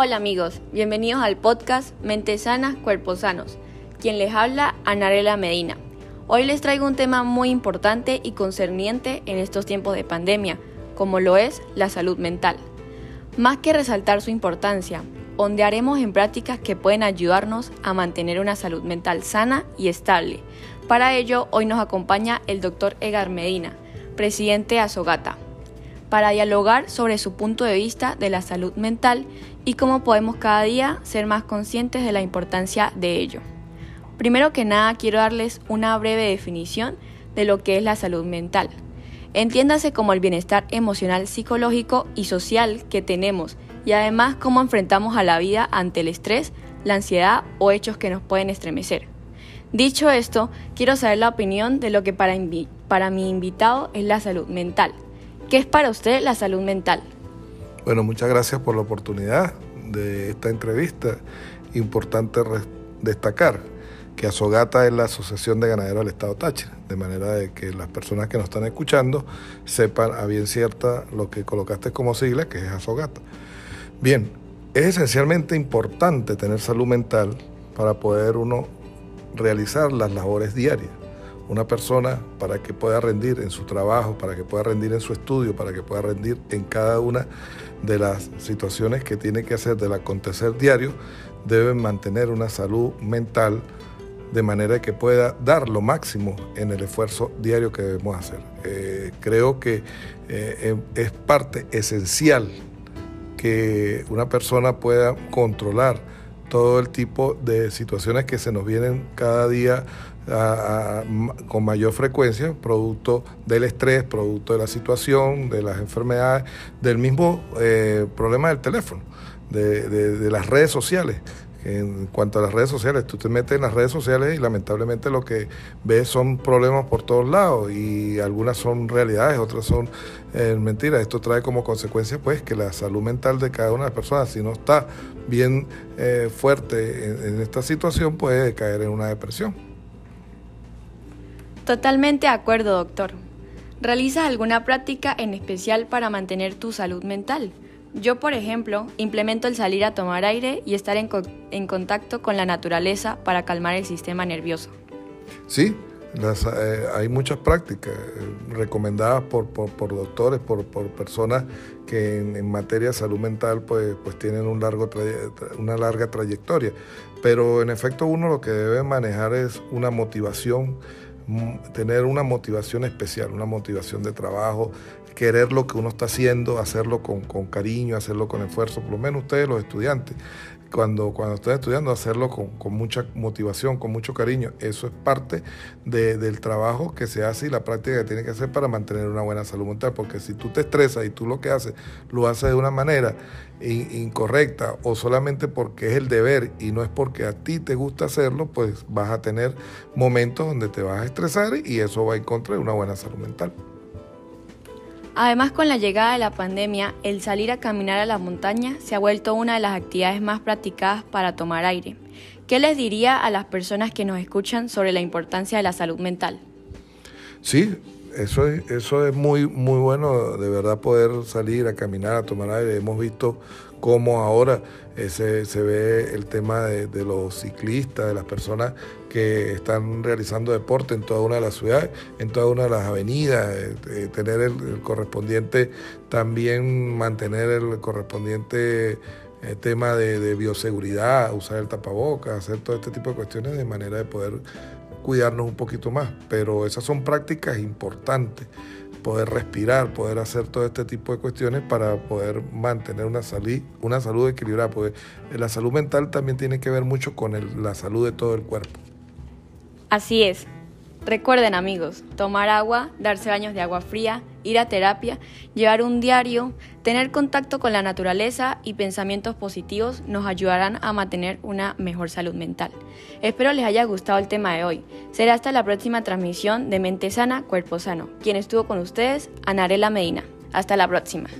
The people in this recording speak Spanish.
Hola amigos, bienvenidos al podcast Mentes Sanas, Cuerpos Sanos. Quien les habla, Anarela Medina. Hoy les traigo un tema muy importante y concerniente en estos tiempos de pandemia, como lo es la salud mental. Más que resaltar su importancia, ondearemos en prácticas que pueden ayudarnos a mantener una salud mental sana y estable. Para ello, hoy nos acompaña el doctor Egar Medina, presidente de Azogata para dialogar sobre su punto de vista de la salud mental y cómo podemos cada día ser más conscientes de la importancia de ello. Primero que nada quiero darles una breve definición de lo que es la salud mental. Entiéndase como el bienestar emocional, psicológico y social que tenemos y además cómo enfrentamos a la vida ante el estrés, la ansiedad o hechos que nos pueden estremecer. Dicho esto, quiero saber la opinión de lo que para, para mi invitado es la salud mental. ¿Qué es para usted la salud mental? Bueno, muchas gracias por la oportunidad de esta entrevista. Importante destacar que Azogata es la Asociación de Ganaderos del Estado Táchira, de manera de que las personas que nos están escuchando sepan a bien cierta lo que colocaste como sigla, que es Azogata. Bien, es esencialmente importante tener salud mental para poder uno realizar las labores diarias una persona para que pueda rendir en su trabajo, para que pueda rendir en su estudio, para que pueda rendir en cada una de las situaciones que tiene que hacer del acontecer diario, debe mantener una salud mental de manera que pueda dar lo máximo en el esfuerzo diario que debemos hacer. Eh, creo que eh, em, es parte esencial que una persona pueda controlar todo el tipo de situaciones que se nos vienen cada día con mayor frecuencia, producto del estrés, producto de la situación, de las enfermedades, del mismo eh, problema del teléfono, de, las redes sociales. En cuanto a las redes sociales, tú te metes en las redes sociales y lamentablemente lo que ves son problemas por todos lados y algunas son realidades, otras son eh, mentiras. Esto trae como consecuencia pues que la salud mental de cada una de las personas, si no está bien eh, fuerte en, en esta situación, puede caer en una depresión. Totalmente de acuerdo, doctor. ¿Realizas alguna práctica en especial para mantener tu salud mental? Yo, por ejemplo, implemento el salir a tomar aire y estar en, contacto con la naturaleza para calmar el sistema nervioso. Sí, eh, hay muchas prácticas eh, recomendadas por, doctores, por, personas que en, materia de salud mental pues, pues tienen un largo una larga trayectoria. Pero en efecto uno lo que debe manejar es una motivación tener una motivación especial, una motivación de trabajo, querer lo que uno está haciendo, hacerlo con, cariño, hacerlo con esfuerzo, por lo menos ustedes los estudiantes, cuando, cuando estudiando, hacerlo con, mucha motivación, con mucho cariño. Eso es parte del trabajo que se hace y la práctica que tiene que hacer para mantener una buena salud mental. Porque si tú te estresas y tú lo que haces lo haces de una manera incorrecta o solamente porque es el deber y no es porque a ti te gusta hacerlo, pues vas a tener momentos donde te vas a estresar y eso va en contra de una buena salud mental. Además, con la llegada de la pandemia, el salir a caminar a la montaña se ha vuelto una de las actividades más practicadas para tomar aire. ¿Qué les diría a las personas que nos escuchan sobre la importancia de la salud mental? Sí, eso es, eso es muy, muy bueno, de verdad poder salir a caminar, a tomar aire. Hemos visto cómo ahora eh, se, ve el tema de, los ciclistas, de las personas que están realizando deporte en toda una de las ciudades, en toda una de las avenidas, eh, tener el, correspondiente, también mantener el correspondiente eh, tema de bioseguridad, usar el tapabocas, hacer todo este tipo de cuestiones de manera de poder cuidarnos un poquito más, pero esas son prácticas importantes, poder respirar, poder hacer todo este tipo de cuestiones para poder mantener una, salud, una salud equilibrada, porque la salud mental también tiene que ver mucho con la salud de todo el cuerpo. Así es, Recuerden amigos, tomar agua, darse baños de agua fría, ir a terapia, llevar un diario, tener contacto con la naturaleza y pensamientos positivos nos ayudarán a mantener una mejor salud mental. Espero les haya gustado el tema de hoy. Será hasta la próxima transmisión de Mente Sana, Cuerpo Sano. Quien estuvo con ustedes, Anarela Medina. Hasta la próxima.